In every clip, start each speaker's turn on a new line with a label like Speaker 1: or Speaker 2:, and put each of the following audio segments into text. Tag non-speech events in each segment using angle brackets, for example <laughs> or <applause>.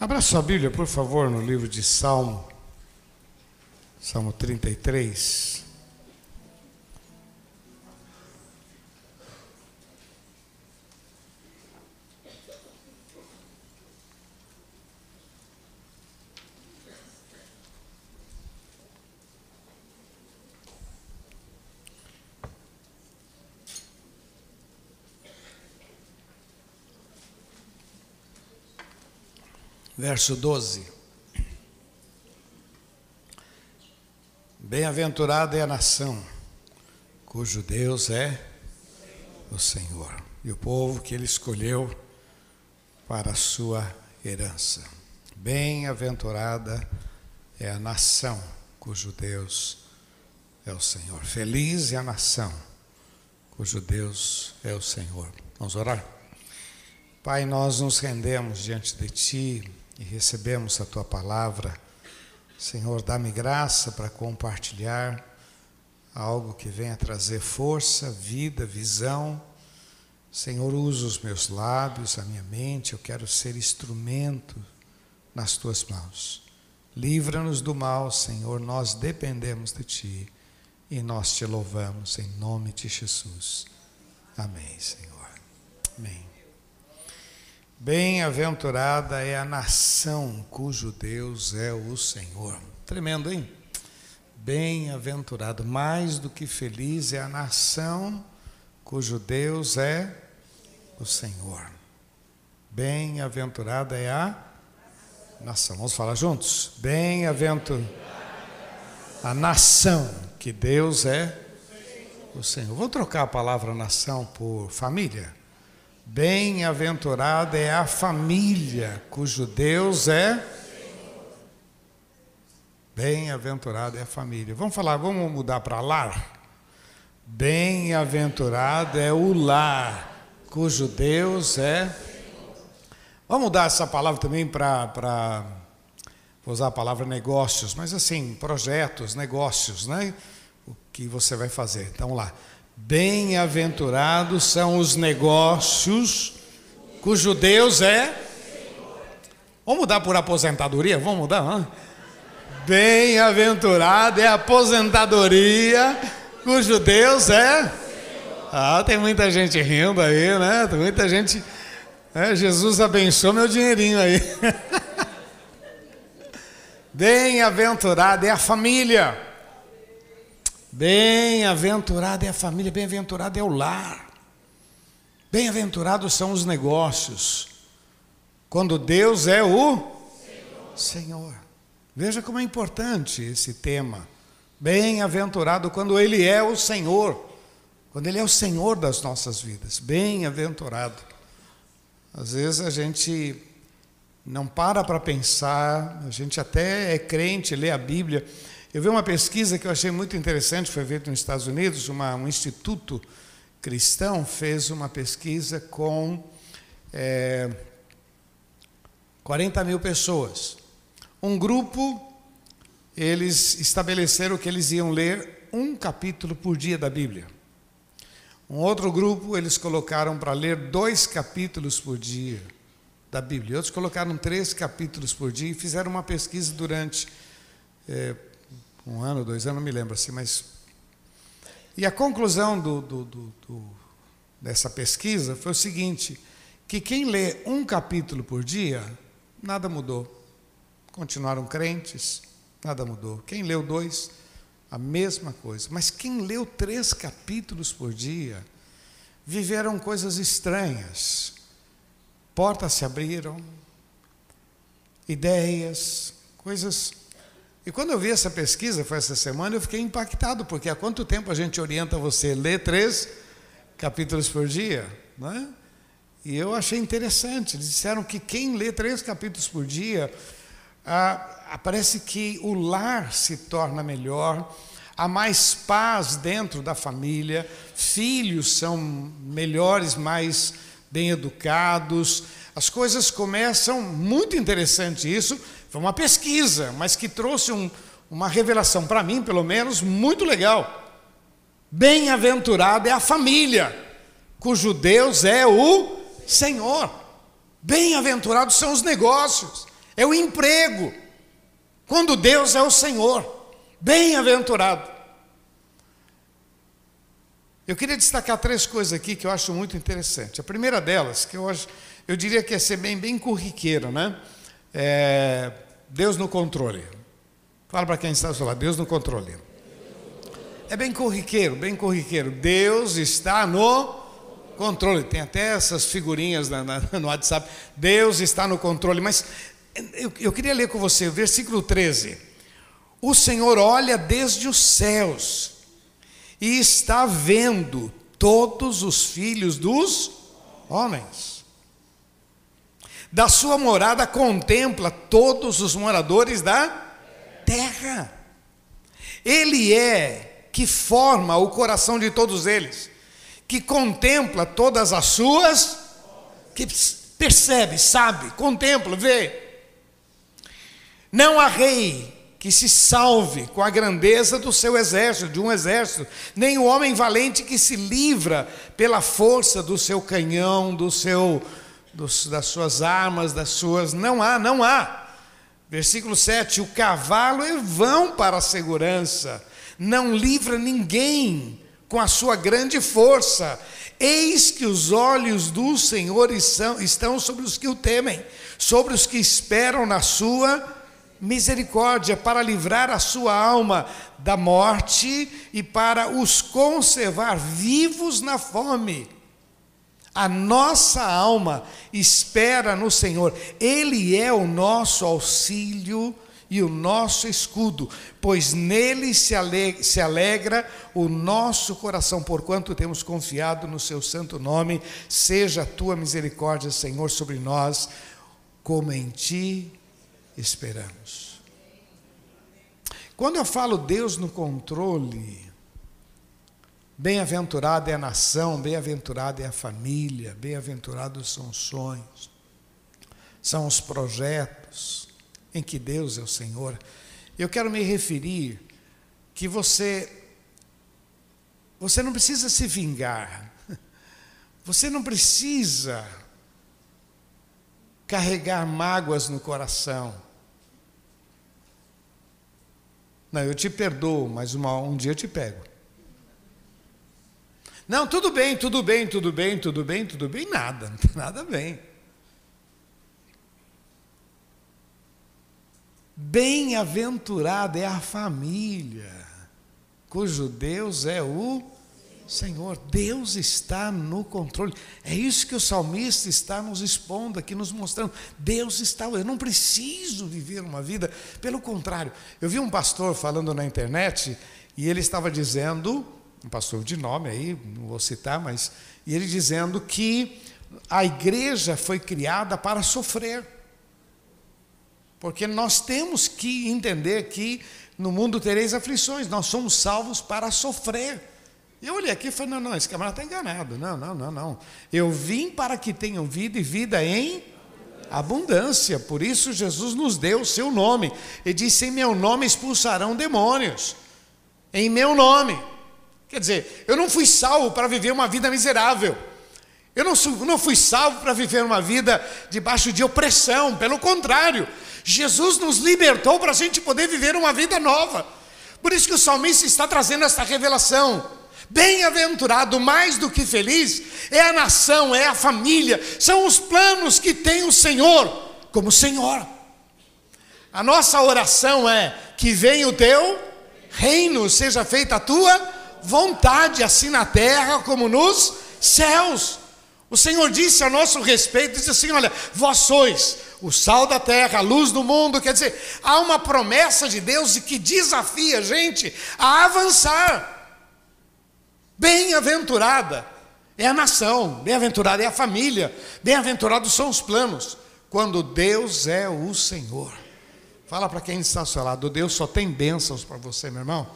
Speaker 1: Abra sua Bíblia, por favor, no livro de Salmo, Salmo 33. Verso 12. Bem-aventurada é a nação cujo Deus é o Senhor e o povo que ele escolheu para a sua herança. Bem-aventurada é a nação cujo Deus é o Senhor. Feliz é a nação cujo Deus é o Senhor. Vamos orar? Pai, nós nos rendemos diante de Ti e recebemos a tua palavra. Senhor, dá-me graça para compartilhar algo que venha trazer força, vida, visão. Senhor, usa os meus lábios, a minha mente, eu quero ser instrumento nas tuas mãos. Livra-nos do mal, Senhor, nós dependemos de ti e nós te louvamos em nome de Jesus. Amém, Senhor. Amém. Bem-aventurada é a nação cujo Deus é o Senhor. Tremendo, hein? Bem-aventurado, mais do que feliz é a nação cujo Deus é o Senhor. Bem-aventurada é a nação. Vamos falar juntos? Bem-aventurada a nação que Deus é o Senhor. Vou trocar a palavra nação por família. Bem-aventurada é a família cujo Deus é. Bem-aventurada é a família. Vamos falar, vamos mudar para lar? Bem-aventurado é o lar cujo Deus é. Vamos mudar essa palavra também para. Vou usar a palavra negócios, mas assim, projetos, negócios, né? O que você vai fazer. Então lá. Bem-aventurados são os negócios cujo Deus é. Vamos mudar por aposentadoria? Vamos mudar? Bem-aventurado é a aposentadoria cujo Deus é. Ah, tem muita gente rindo aí, né? Tem muita gente. É, Jesus abençoe meu dinheirinho aí. <laughs> Bem-aventurado é a família Bem-aventurada é a família, bem-aventurado é o lar. Bem-aventurados são os negócios. Quando Deus é o Senhor. Senhor. Veja como é importante esse tema. Bem-aventurado quando Ele é o Senhor. Quando Ele é o Senhor das nossas vidas. Bem-aventurado. Às vezes a gente não para para pensar, a gente até é crente, lê a Bíblia eu vi uma pesquisa que eu achei muito interessante, foi feita nos Estados Unidos, uma, um instituto cristão fez uma pesquisa com é, 40 mil pessoas. Um grupo, eles estabeleceram que eles iam ler um capítulo por dia da Bíblia. Um outro grupo, eles colocaram para ler dois capítulos por dia da Bíblia. Outros colocaram três capítulos por dia e fizeram uma pesquisa durante é, um ano, dois anos, não me lembro assim, mas. E a conclusão do, do, do, dessa pesquisa foi o seguinte: que quem lê um capítulo por dia, nada mudou. Continuaram crentes, nada mudou. Quem leu dois, a mesma coisa. Mas quem leu três capítulos por dia, viveram coisas estranhas. Portas se abriram, ideias, coisas e quando eu vi essa pesquisa, foi essa semana, eu fiquei impactado, porque há quanto tempo a gente orienta você a ler três capítulos por dia? Não é? E eu achei interessante, eles disseram que quem lê três capítulos por dia, ah, parece que o lar se torna melhor, há mais paz dentro da família, filhos são melhores, mais bem educados, as coisas começam, muito interessante isso, foi uma pesquisa, mas que trouxe um, uma revelação para mim, pelo menos, muito legal. Bem-aventurada é a família, cujo Deus é o Senhor. Bem-aventurados são os negócios. é o emprego. Quando Deus é o Senhor, bem-aventurado. Eu queria destacar três coisas aqui que eu acho muito interessante. A primeira delas, que eu, acho, eu diria que é ser bem, bem corriqueiro, né? É Deus no controle. Fala para quem está ao Deus no controle. É bem corriqueiro, bem corriqueiro. Deus está no controle. Tem até essas figurinhas na, na, <laughs> no WhatsApp. Deus está no controle. Mas eu, eu queria ler com você o versículo 13. O Senhor olha desde os céus e está vendo todos os filhos dos homens. Da sua morada contempla todos os moradores da terra. Ele é que forma o coração de todos eles, que contempla todas as suas, que percebe, sabe, contempla, vê. Não há rei que se salve com a grandeza do seu exército, de um exército, nem o homem valente que se livra pela força do seu canhão, do seu, dos, das suas armas, das suas. Não há, não há. Versículo 7: O cavalo é vão para a segurança, não livra ninguém com a sua grande força. Eis que os olhos do Senhor estão sobre os que o temem, sobre os que esperam na sua misericórdia, para livrar a sua alma da morte e para os conservar vivos na fome. A nossa alma espera no Senhor, Ele é o nosso auxílio e o nosso escudo, pois nele se alegra, se alegra o nosso coração, porquanto temos confiado no seu santo nome. Seja a tua misericórdia, Senhor, sobre nós, como em ti esperamos. Quando eu falo Deus no controle, bem-aventurada é a nação, bem-aventurada é a família, bem-aventurados são os sonhos, são os projetos, em que Deus é o Senhor, eu quero me referir que você você não precisa se vingar. <laughs> Você não precisa carregar mágoas no coração. Não, eu te perdoo, mas uma, um dia eu te pego. Não, tudo bem, tudo bem, tudo bem, tudo bem, tudo bem, nada, <laughs> nada bem. Bem-aventurada é a família, cujo Deus é o Senhor. Deus está no controle. É isso que o salmista está nos expondo aqui, nos mostrando. Deus está. Eu não preciso viver uma vida. Pelo contrário, eu vi um pastor falando na internet e ele estava dizendo, um pastor de nome aí, não vou citar, mas e ele dizendo que a igreja foi criada para sofrer. Porque nós temos que entender que no mundo tereis aflições, nós somos salvos para sofrer. Eu olhei aqui e falei: não, não, esse camarada está enganado. Não, não, não, não. Eu vim para que tenham vida e vida em abundância. Por isso Jesus nos deu o seu nome. Ele disse: em meu nome expulsarão demônios. Em meu nome. Quer dizer, eu não fui salvo para viver uma vida miserável. Eu não, não fui salvo para viver uma vida debaixo de opressão. Pelo contrário, Jesus nos libertou para a gente poder viver uma vida nova. Por isso que o salmista está trazendo essa revelação. Bem-aventurado, mais do que feliz, é a nação, é a família, são os planos que tem o Senhor como Senhor. A nossa oração é que venha o teu reino, seja feita a tua vontade, assim na terra como nos céus. O Senhor disse a nosso respeito, disse assim: olha, vós sois o sal da terra, a luz do mundo. Quer dizer, há uma promessa de Deus que desafia a gente a avançar. Bem-aventurada é a nação, bem-aventurada é a família, bem-aventurados são os planos, quando Deus é o Senhor. Fala para quem está ao seu lado, Deus só tem bênçãos para você, meu irmão.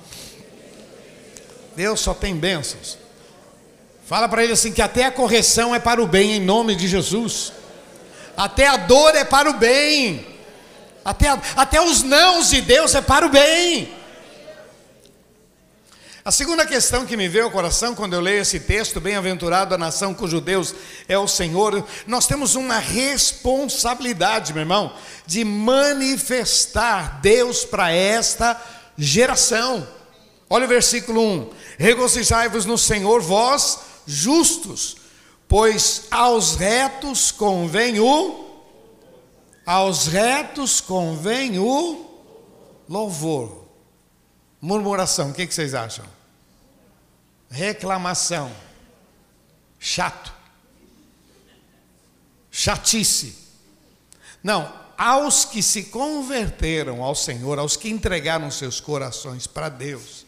Speaker 1: Deus só tem bênçãos. Fala para ele assim: que até a correção é para o bem, em nome de Jesus. Até a dor é para o bem. Até, até os nãos de Deus é para o bem. A segunda questão que me veio ao coração quando eu leio esse texto, bem-aventurado a nação cujo Deus é o Senhor, nós temos uma responsabilidade, meu irmão, de manifestar Deus para esta geração. Olha o versículo 1: Regozijai-vos no Senhor, vós justos, pois aos retos convém o aos retos convém o louvor. Murmuração, o que, que vocês acham? Reclamação. Chato. Chatice. Não, aos que se converteram ao Senhor, aos que entregaram seus corações para Deus,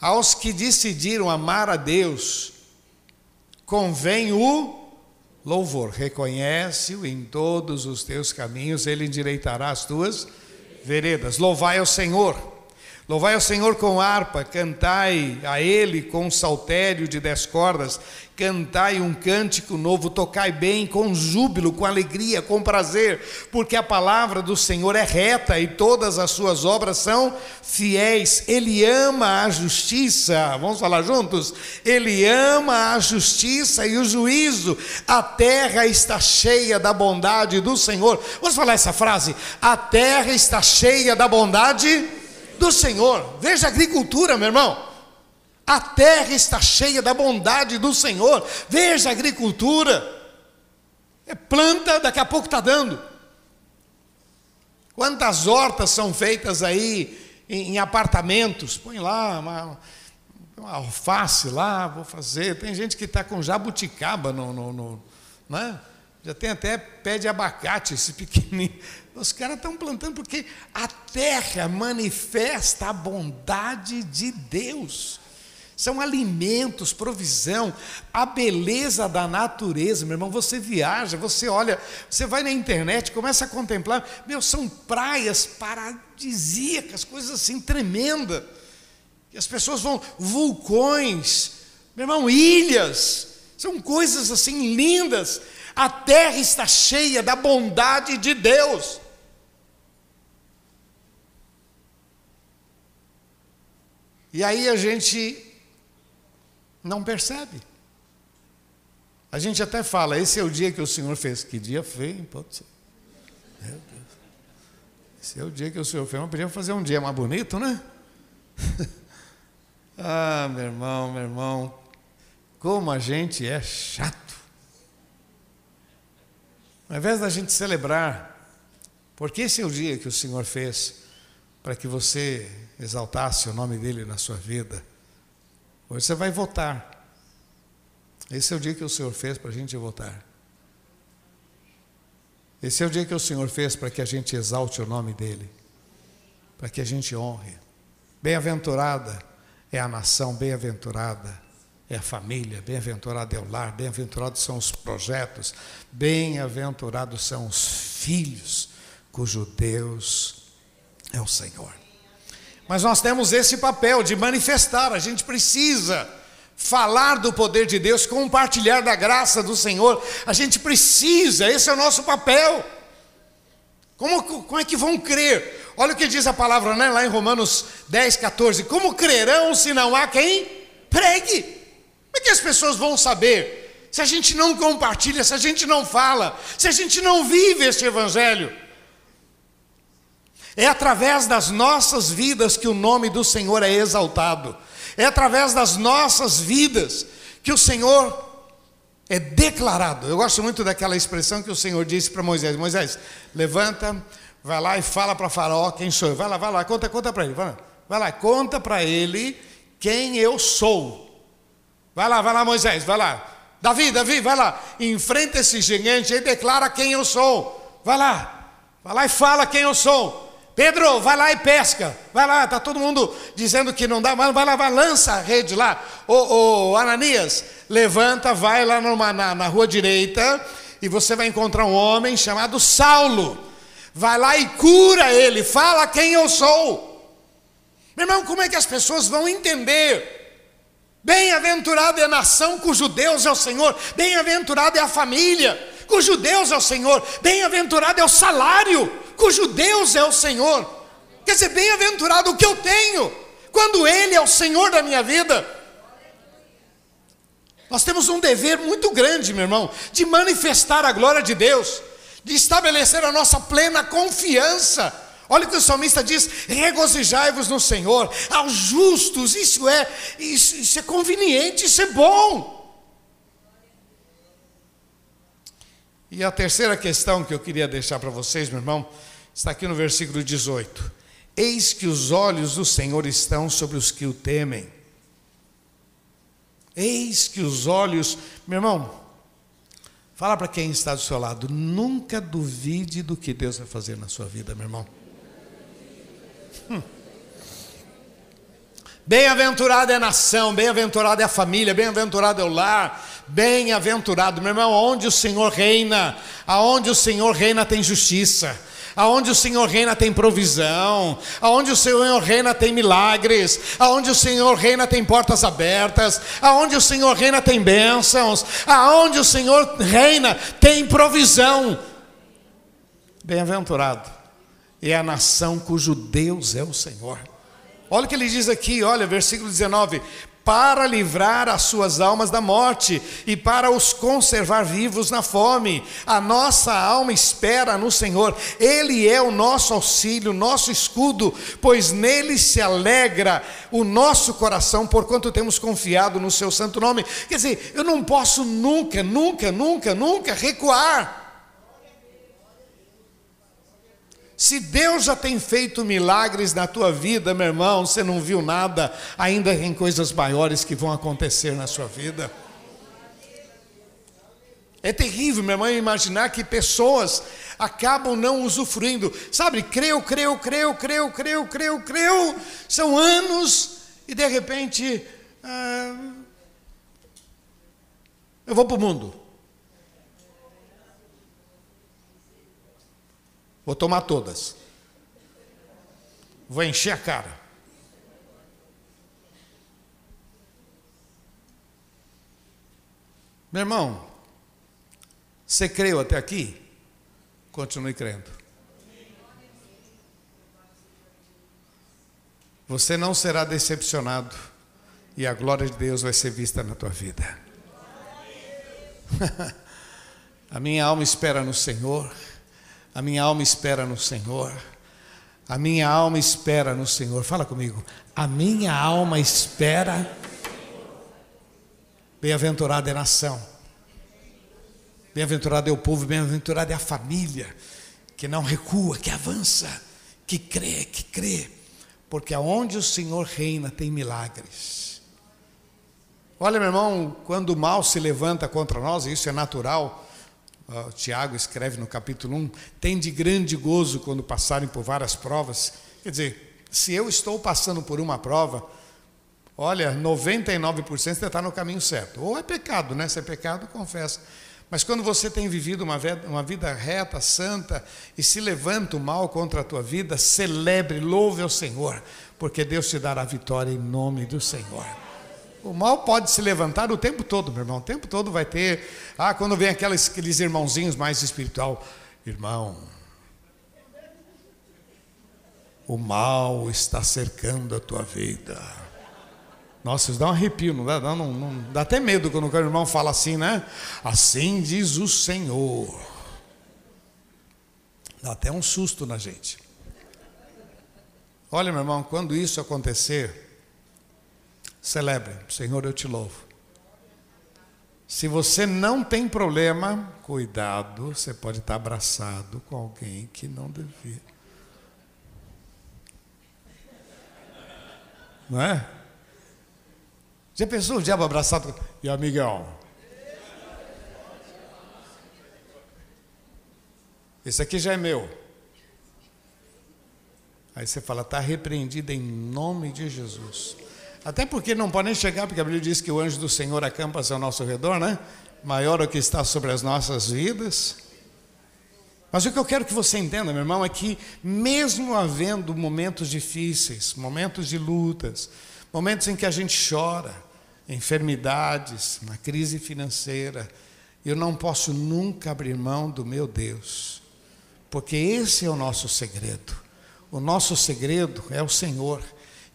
Speaker 1: aos que decidiram amar a Deus, convém o louvor. Reconhece-o em todos os teus caminhos, ele endireitará as tuas veredas. Louvai ao Senhor. Louvai ao Senhor com harpa, cantai a Ele com saltério de dez cordas, cantai um cântico novo, tocai bem, com júbilo, com alegria, com prazer, porque a palavra do Senhor é reta e todas as suas obras são fiéis. Ele ama a justiça, vamos falar juntos? Ele ama a justiça e o juízo. A terra está cheia da bondade do Senhor. Vamos falar essa frase? A terra está cheia da bondade do Senhor. Veja a agricultura, meu irmão. A terra está cheia da bondade do Senhor. Veja a agricultura. É planta, daqui a pouco está dando. Quantas hortas são feitas aí em, em apartamentos? Põe lá uma, uma, alface lá, vou fazer. Tem gente que está com jabuticaba no, no, no né? Já tem até pé de abacate, esse pequenininho. Os caras estão plantando porque a terra manifesta a bondade de Deus. São alimentos, provisão, a beleza da natureza, meu irmão. Você viaja, você olha, você vai na internet, começa a contemplar, meu, são praias paradisíacas, coisas assim tremendas. E as pessoas vão, vulcões, meu irmão, ilhas, são coisas assim lindas. A terra está cheia da bondade de Deus. E aí a gente não percebe. A gente até fala, esse é o dia que o Senhor fez. Que dia feio, pode ser. Meu Deus. Esse é o dia que o Senhor fez. Mas podia fazer um dia mais bonito, né? <laughs> ah, meu irmão, meu irmão, como a gente é chato. Ao invés da gente celebrar, porque esse é o dia que o Senhor fez para que você exaltasse o nome dele na sua vida, hoje você vai votar. Esse é o dia que o Senhor fez para a gente votar. Esse é o dia que o Senhor fez para que a gente exalte o nome dele, para que a gente honre. Bem-aventurada é a nação, bem-aventurada é a família, bem-aventurado é o lar, bem-aventurados são os projetos, bem-aventurados são os filhos, cujo Deus é o Senhor. Mas nós temos esse papel de manifestar, a gente precisa falar do poder de Deus, compartilhar da graça do Senhor, a gente precisa, esse é o nosso papel. Como, como é que vão crer? Olha o que diz a palavra né, lá em Romanos 10, 14: Como crerão se não há quem pregue? Como é que as pessoas vão saber se a gente não compartilha, se a gente não fala, se a gente não vive este Evangelho? É através das nossas vidas que o nome do Senhor é exaltado, é através das nossas vidas que o Senhor é declarado. Eu gosto muito daquela expressão que o Senhor disse para Moisés: Moisés, levanta, vai lá e fala para Faraó quem sou eu. Vai lá, vai lá, conta, conta para ele. Vai lá, vai lá conta para ele quem eu sou. Vai lá, vai lá, Moisés, vai lá. Davi, Davi, vai lá. Enfrenta esse gigante e declara quem eu sou. Vai lá. Vai lá e fala quem eu sou. Pedro, vai lá e pesca. Vai lá, está todo mundo dizendo que não dá, mas vai lá, vai, lança a rede lá. Ô, ô Ananias, levanta, vai lá numa, na, na rua direita e você vai encontrar um homem chamado Saulo. Vai lá e cura ele, fala quem eu sou. Meu irmão, como é que as pessoas vão entender Bem-aventurada é a nação cujo Deus é o Senhor, bem-aventurada é a família cujo Deus é o Senhor, bem-aventurado é o salário cujo Deus é o Senhor. Quer dizer, bem-aventurado o que eu tenho, quando Ele é o Senhor da minha vida. Nós temos um dever muito grande, meu irmão, de manifestar a glória de Deus, de estabelecer a nossa plena confiança. Olha o que o salmista diz: regozijai-vos no Senhor, aos justos, isso é, isso, isso é conveniente, isso é bom. E a terceira questão que eu queria deixar para vocês, meu irmão, está aqui no versículo 18: Eis que os olhos do Senhor estão sobre os que o temem. Eis que os olhos, meu irmão, fala para quem está do seu lado, nunca duvide do que Deus vai fazer na sua vida, meu irmão. Hum. Bem-aventurada é a nação, bem-aventurada é a família, bem-aventurado é o lar, bem-aventurado, meu irmão, onde o Senhor reina, aonde o Senhor reina tem justiça. Aonde o Senhor reina tem provisão, aonde o Senhor reina tem milagres, aonde o Senhor reina tem portas abertas, aonde o Senhor reina tem bênçãos, aonde o Senhor reina tem provisão. Bem-aventurado é a nação cujo Deus é o Senhor. Olha o que ele diz aqui, olha, versículo 19: para livrar as suas almas da morte e para os conservar vivos na fome. A nossa alma espera no Senhor, Ele é o nosso auxílio, nosso escudo, pois nele se alegra o nosso coração, porquanto temos confiado no Seu santo nome. Quer dizer, eu não posso nunca, nunca, nunca, nunca recuar. Se Deus já tem feito milagres na tua vida, meu irmão, você não viu nada, ainda tem coisas maiores que vão acontecer na sua vida. É terrível, meu irmão, imaginar que pessoas acabam não usufruindo. Sabe, creu, creu, creu, creu, creu, creu, creu. São anos e de repente. Ah, eu vou para o mundo. Vou tomar todas. Vou encher a cara. Meu irmão, você creu até aqui? Continue crendo. Você não será decepcionado e a glória de Deus vai ser vista na tua vida. <laughs> a minha alma espera no Senhor. A minha alma espera no Senhor. A minha alma espera no Senhor. Fala comigo. A minha alma espera. Bem-aventurada é a nação. Bem-aventurado é o povo, bem-aventurada é a família que não recua, que avança, que crê, que crê. Porque aonde o Senhor reina tem milagres. Olha, meu irmão, quando o mal se levanta contra nós, e isso é natural, Tiago escreve no capítulo 1, tem de grande gozo quando passarem por várias provas. Quer dizer, se eu estou passando por uma prova, olha, 99% você está no caminho certo. Ou é pecado, né? Se é pecado, confessa. Mas quando você tem vivido uma vida, uma vida reta, santa, e se levanta o mal contra a tua vida, celebre, louve ao Senhor, porque Deus te dará vitória em nome do Senhor. O mal pode se levantar o tempo todo, meu irmão. O tempo todo vai ter. Ah, quando vem aqueles, irmãozinhos mais espiritual, irmão. O mal está cercando a tua vida. Nossa, isso dá um arrepio, não dá, não, não, não, dá até medo quando o irmão fala assim, né? Assim diz o Senhor. Dá até um susto na gente. Olha, meu irmão, quando isso acontecer, Celebre, Senhor, eu te louvo. Se você não tem problema, cuidado, você pode estar abraçado com alguém que não devia. Não é? Já pensou o diabo abraçado? E amigão? Esse aqui já é meu. Aí você fala, está repreendido em nome de Jesus. Até porque não podem chegar, porque a Bíblia diz que o anjo do Senhor acampa ao nosso redor, né? Maior o que está sobre as nossas vidas. Mas o que eu quero que você entenda, meu irmão, é que mesmo havendo momentos difíceis, momentos de lutas, momentos em que a gente chora, enfermidades, uma crise financeira, eu não posso nunca abrir mão do meu Deus, porque esse é o nosso segredo. O nosso segredo é o Senhor.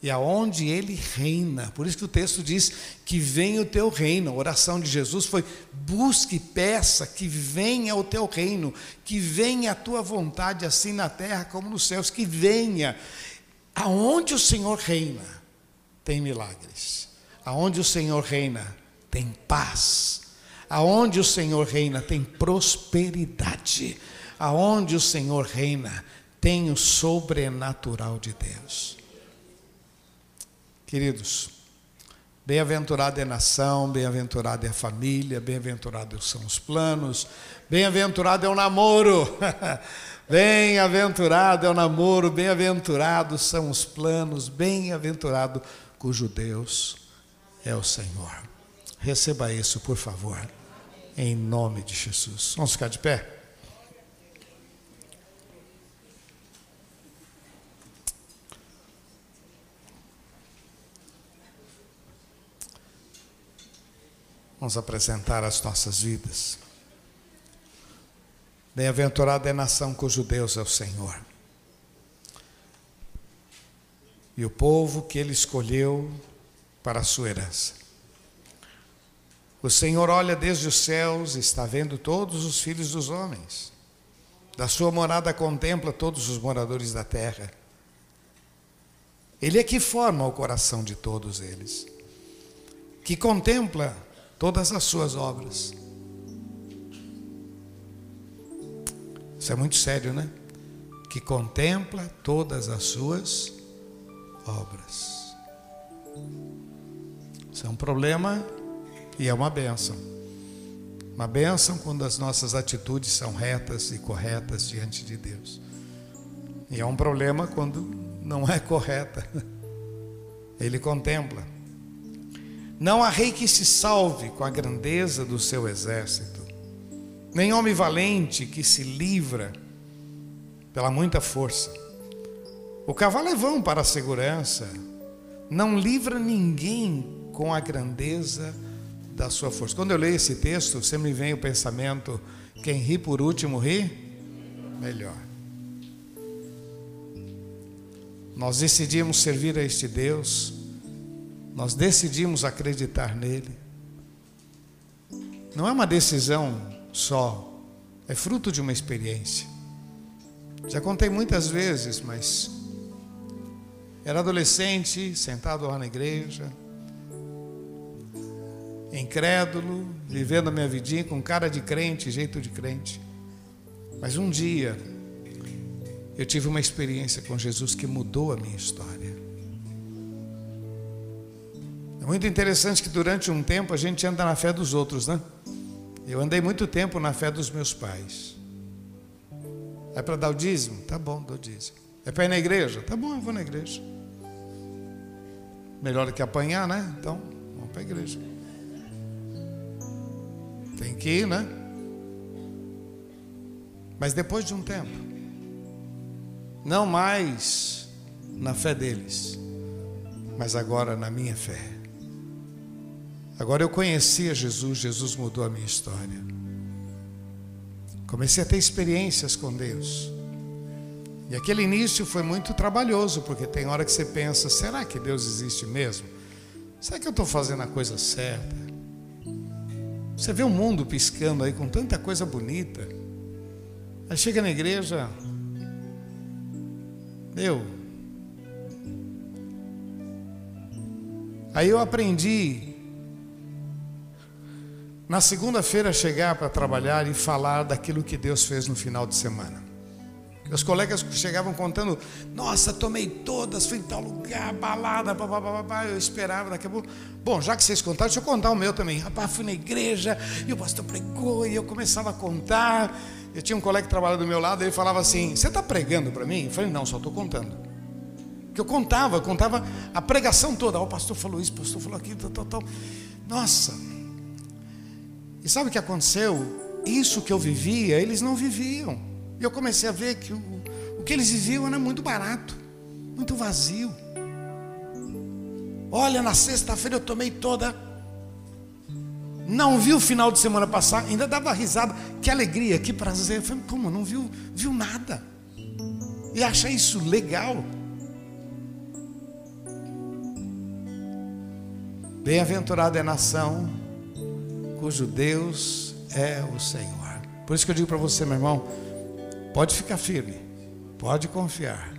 Speaker 1: E aonde ele reina. Por isso que o texto diz que venha o teu reino. A oração de Jesus foi: busque, peça que venha o teu reino, que venha a tua vontade, assim na terra como nos céus, que venha. Aonde o Senhor reina, tem milagres. Aonde o Senhor reina, tem paz. Aonde o Senhor reina, tem prosperidade. Aonde o Senhor reina, tem o sobrenatural de Deus. Queridos, bem-aventurada é a nação, bem-aventurada é a família, bem-aventurados são os planos, bem-aventurado é o namoro. <laughs> Bem-aventurado é o namoro, bem-aventurados são os planos, bem-aventurado cujo Deus é o Senhor. Receba isso, por favor, em nome de Jesus. Vamos ficar de pé? Vamos apresentar as nossas vidas. Bem-aventurada é a nação cujo Deus é o Senhor. E o povo que ele escolheu para a sua herança. O Senhor olha desde os céus e está vendo todos os filhos dos homens. Da sua morada contempla todos os moradores da terra. Ele é que forma o coração de todos eles, que contempla todas as suas obras. Isso é muito sério, né? Que contempla todas as suas obras. Isso é um problema e é uma bênção. Uma bênção quando as nossas atitudes são retas e corretas diante de Deus. E é um problema quando não é correta. Ele contempla. Não há rei que se salve com a grandeza do seu exército nem homem valente que se livra pela muita força. O cavalo é vão para a segurança, não livra ninguém com a grandeza da sua força. Quando eu leio esse texto, sempre me vem o pensamento: quem ri por último ri melhor. Nós decidimos servir a este Deus, nós decidimos acreditar nele. Não é uma decisão só, é fruto de uma experiência. Já contei muitas vezes, mas era adolescente, sentado lá na igreja, incrédulo, vivendo a minha vidinha com cara de crente, jeito de crente. Mas um dia eu tive uma experiência com Jesus que mudou a minha história. É muito interessante que durante um tempo a gente anda na fé dos outros, né? Eu andei muito tempo na fé dos meus pais. É para dar o dízimo? Tá bom, dou dízimo. É para ir na igreja? Tá bom, eu vou na igreja. Melhor que apanhar, né? Então, vamos para a igreja. Tem que ir, né? Mas depois de um tempo, não mais na fé deles, mas agora na minha fé. Agora eu conhecia Jesus, Jesus mudou a minha história. Comecei a ter experiências com Deus. E aquele início foi muito trabalhoso, porque tem hora que você pensa: será que Deus existe mesmo? Será que eu estou fazendo a coisa certa? Você vê o mundo piscando aí com tanta coisa bonita. Aí chega na igreja, eu. Aí eu aprendi na segunda-feira chegar para trabalhar e falar daquilo que Deus fez no final de semana. Os colegas chegavam contando, nossa, tomei todas, fui em tal lugar, balada, babá, eu esperava daqui a pouco. Bom, já que vocês contaram, deixa eu contar o meu também. Rapaz, fui na igreja e o pastor pregou e eu começava a contar. Eu tinha um colega que trabalhava do meu lado, ele falava assim: Você está pregando para mim? Eu falei: Não, só estou contando. Que eu contava, contava a pregação toda. O pastor falou isso, o pastor falou aquilo, tal, tal, tal. Nossa, e sabe o que aconteceu? Isso que eu vivia, eles não viviam. E eu comecei a ver que o, o que eles viviam era muito barato, muito vazio. Olha, na sexta-feira eu tomei toda. Não vi o final de semana passar, ainda dava risada. Que alegria, que prazer. Falei, como? Não viu, viu nada. E acha isso legal. Bem-aventurada é a nação cujo Deus é o Senhor. Por isso que eu digo para você, meu irmão, pode ficar firme, pode confiar,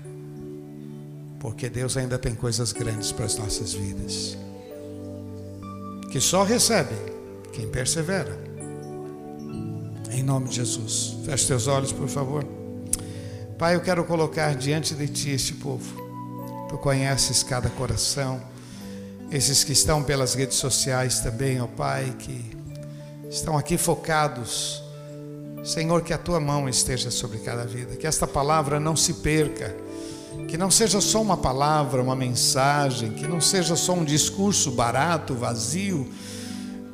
Speaker 1: porque Deus ainda tem coisas grandes para as nossas vidas, que só recebe quem persevera. Em nome de Jesus, feche teus olhos, por favor. Pai, eu quero colocar diante de Ti este povo. Tu conheces cada coração, esses que estão pelas redes sociais também, ó Pai, que estão aqui focados. Senhor, que a tua mão esteja sobre cada vida, que esta palavra não se perca, que não seja só uma palavra, uma mensagem, que não seja só um discurso barato, vazio,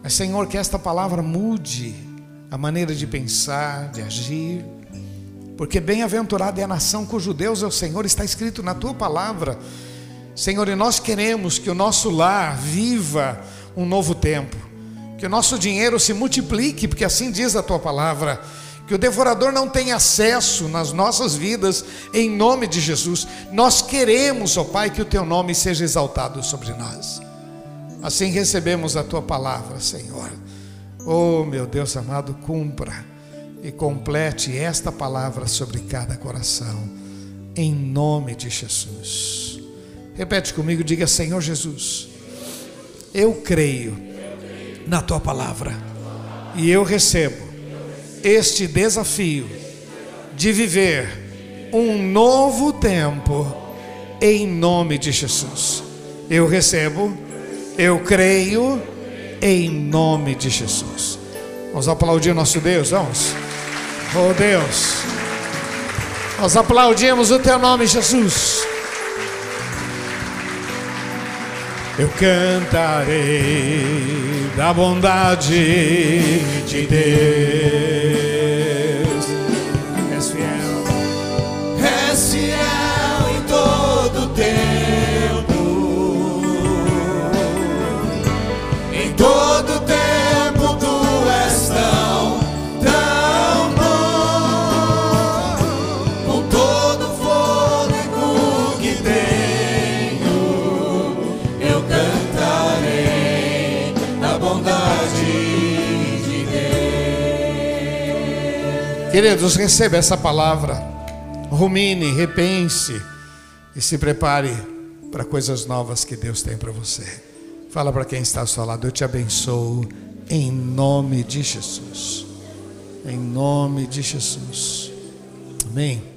Speaker 1: mas, Senhor, que esta palavra mude a maneira de pensar, de agir, porque bem-aventurada é a nação cujo Deus é o Senhor, está escrito na tua palavra. Senhor, e nós queremos que o nosso lar viva um novo tempo, que o nosso dinheiro se multiplique, porque assim diz a tua palavra, que o devorador não tenha acesso nas nossas vidas, em nome de Jesus. Nós queremos, ó Pai, que o teu nome seja exaltado sobre nós. Assim recebemos a tua palavra, Senhor. Oh, meu Deus amado, cumpra e complete esta palavra sobre cada coração, em nome de Jesus. Repete comigo, diga: Senhor Jesus, eu creio na tua palavra e eu recebo este desafio de viver um novo tempo em nome de Jesus. Eu recebo, eu creio em nome de Jesus. Vamos aplaudir nosso Deus, vamos. Oh Deus, nós aplaudimos o teu nome, Jesus. Eu cantarei da bondade de Deus. Queridos, receba essa palavra, rumine, repense e se prepare para coisas novas que Deus tem para você. Fala para quem está ao seu lado, eu te abençoo em nome de Jesus. Em nome de Jesus. Amém.